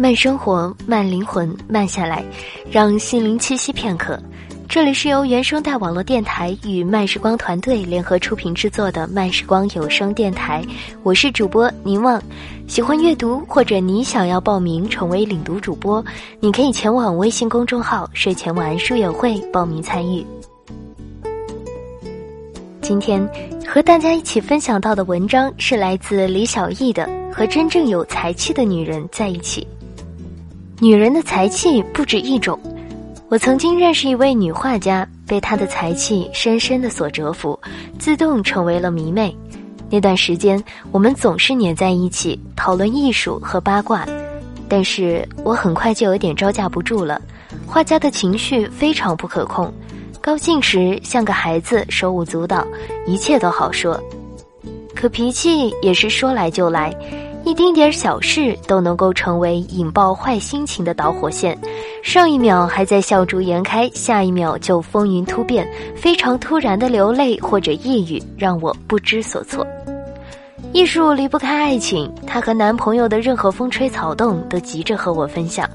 慢生活，慢灵魂，慢下来，让心灵栖息片刻。这里是由原声带网络电台与慢时光团队联合出品制作的慢时光有声电台，我是主播宁望。喜欢阅读或者你想要报名成为领读主播，你可以前往微信公众号“睡前晚安书友会”报名参与。今天和大家一起分享到的文章是来自李小艺的《和真正有才气的女人在一起》。女人的才气不止一种。我曾经认识一位女画家，被她的才气深深的所折服，自动成为了迷妹。那段时间，我们总是黏在一起讨论艺术和八卦。但是我很快就有点招架不住了。画家的情绪非常不可控，高兴时像个孩子，手舞足蹈，一切都好说；可脾气也是说来就来。一丁点小事都能够成为引爆坏心情的导火线，上一秒还在笑逐颜开，下一秒就风云突变，非常突然的流泪或者抑郁，让我不知所措。艺术离不开爱情，她和男朋友的任何风吹草动都急着和我分享，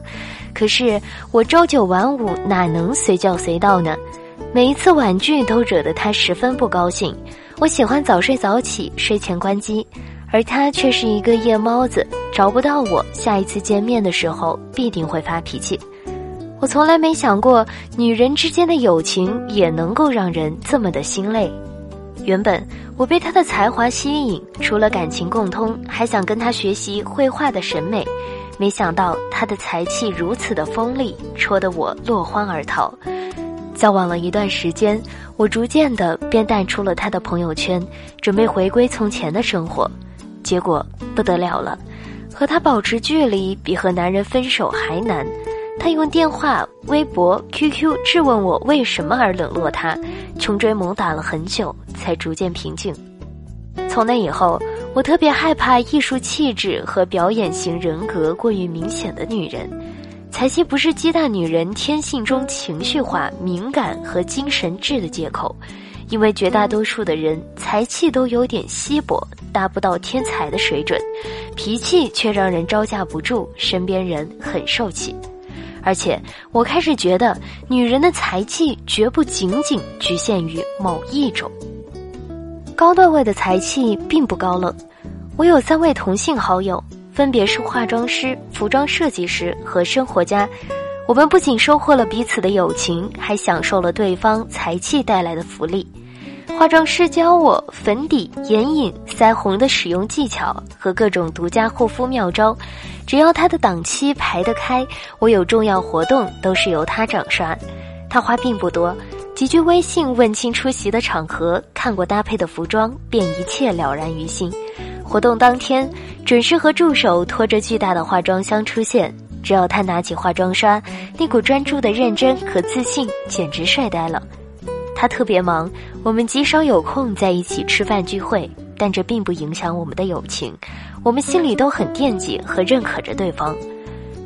可是我朝九晚五哪能随叫随到呢？每一次婉拒都惹得她十分不高兴。我喜欢早睡早起，睡前关机。而他却是一个夜猫子，找不到我，下一次见面的时候必定会发脾气。我从来没想过，女人之间的友情也能够让人这么的心累。原本我被他的才华吸引，除了感情共通，还想跟他学习绘画的审美。没想到他的才气如此的锋利，戳得我落荒而逃。交往了一段时间，我逐渐的便淡出了他的朋友圈，准备回归从前的生活。结果不得了了，和他保持距离比和男人分手还难。他用电话、微博、QQ 质问我为什么而冷落他，穷追猛打了很久，才逐渐平静。从那以后，我特别害怕艺术气质和表演型人格过于明显的女人。才气不是鸡蛋女人天性中情绪化、敏感和精神质的借口。因为绝大多数的人才气都有点稀薄，达不到天才的水准，脾气却让人招架不住，身边人很受气。而且我开始觉得，女人的才气绝不仅仅局限于某一种。高段位的才气并不高冷。我有三位同性好友，分别是化妆师、服装设计师和生活家。我们不仅收获了彼此的友情，还享受了对方才气带来的福利。化妆师教我粉底、眼影、腮红的使用技巧和各种独家护肤妙招，只要他的档期排得开，我有重要活动都是由他掌刷。他话并不多，几句微信问清出席的场合，看过搭配的服装，便一切了然于心。活动当天，准时和助手拖着巨大的化妆箱出现。只要他拿起化妆刷，那股专注的认真和自信简直帅呆了。他特别忙，我们极少有空在一起吃饭聚会，但这并不影响我们的友情。我们心里都很惦记和认可着对方。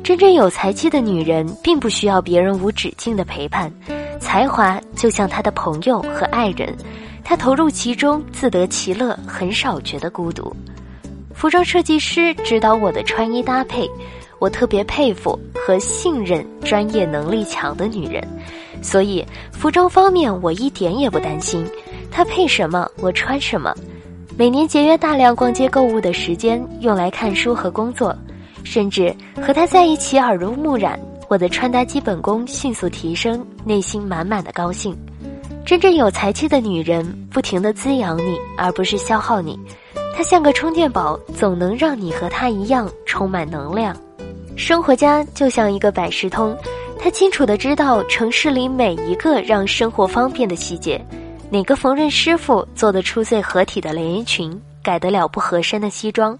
真正有才气的女人，并不需要别人无止境的陪伴，才华就像她的朋友和爱人，她投入其中，自得其乐，很少觉得孤独。服装设计师指导我的穿衣搭配。我特别佩服和信任专业能力强的女人，所以服装方面我一点也不担心。她配什么，我穿什么。每年节约大量逛街购物的时间，用来看书和工作，甚至和她在一起耳濡目染，我的穿搭基本功迅速提升，内心满满的高兴。真正有才气的女人，不停地滋养你，而不是消耗你。她像个充电宝，总能让你和她一样充满能量。生活家就像一个百事通，他清楚的知道城市里每一个让生活方便的细节。哪个缝纫师傅做得出最合体的连衣裙，改得了不合身的西装？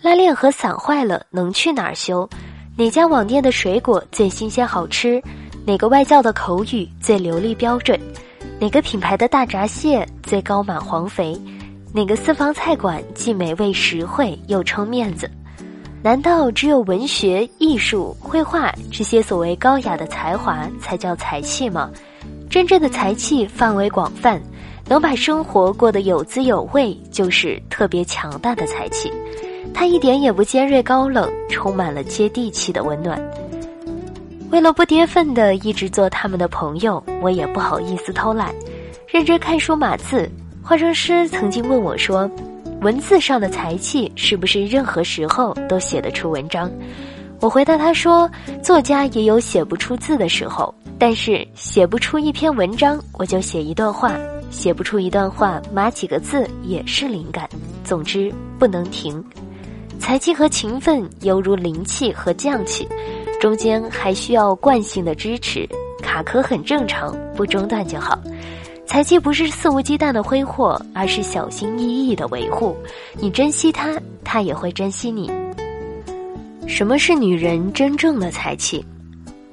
拉链和伞坏了能去哪儿修？哪家网店的水果最新鲜好吃？哪个外教的口语最流利标准？哪个品牌的大闸蟹最高满黄肥？哪个私房菜馆既美味实惠又撑面子？难道只有文学、艺术、绘画这些所谓高雅的才华才叫才气吗？真正的才气范围广泛，能把生活过得有滋有味，就是特别强大的才气。他一点也不尖锐高冷，充满了接地气的温暖。为了不跌份的一直做他们的朋友，我也不好意思偷懒，认真看书码字。化妆师曾经问我说：“文字上的才气是不是任何时候都写得出文章？”我回答他说：“作家也有写不出字的时候，但是写不出一篇文章，我就写一段话；写不出一段话，码几个字也是灵感。总之不能停。才气和勤奋犹如灵气和匠气，中间还需要惯性的支持，卡壳很正常，不中断就好。才气不是肆无忌惮的挥霍，而是小心翼翼的维护。你珍惜它，它也会珍惜你。”什么是女人真正的才气？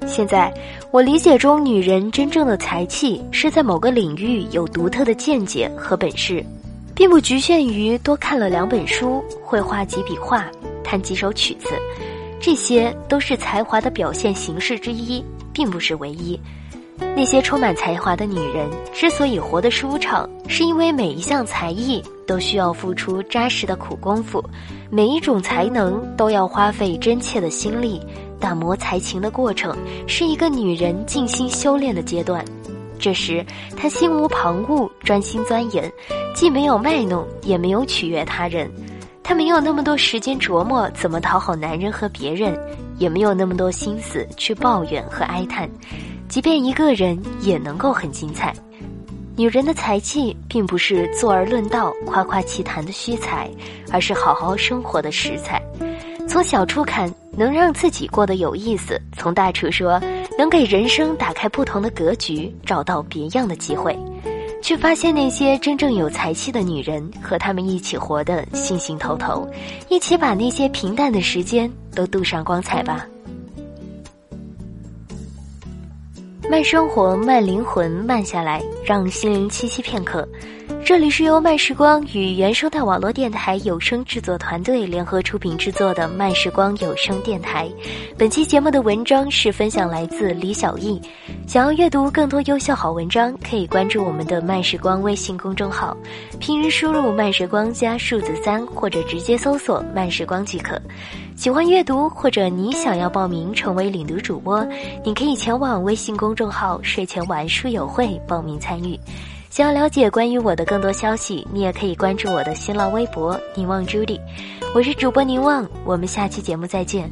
现在我理解中，女人真正的才气是在某个领域有独特的见解和本事，并不局限于多看了两本书、会画几笔画、弹几首曲子，这些都是才华的表现形式之一，并不是唯一。那些充满才华的女人之所以活得舒畅，是因为每一项才艺都需要付出扎实的苦功夫，每一种才能都要花费真切的心力。打磨才情的过程是一个女人静心修炼的阶段。这时，她心无旁骛，专心钻研，既没有卖弄，也没有取悦他人。她没有那么多时间琢磨怎么讨好男人和别人，也没有那么多心思去抱怨和哀叹。即便一个人也能够很精彩。女人的才气并不是坐而论道、夸夸其谈的虚才，而是好好生活的实才。从小处看，能让自己过得有意思；从大处说，能给人生打开不同的格局，找到别样的机会。却发现那些真正有才气的女人，和他们一起活得兴兴头头，一起把那些平淡的时间都镀上光彩吧。慢生活，慢灵魂，慢下来，让心灵栖息片刻。这里是由慢时光与原生态网络电台有声制作团队联合出品制作的慢时光有声电台。本期节目的文章是分享来自李小艺。想要阅读更多优秀好文章，可以关注我们的慢时光微信公众号，平时输入慢时光加数字三，或者直接搜索慢时光即可。喜欢阅读，或者你想要报名成为领读主播，你可以前往微信公众号睡前玩书友会报名参与。想要了解关于我的更多消息，你也可以关注我的新浪微博“凝望朱莉”，我是主播凝望，我们下期节目再见。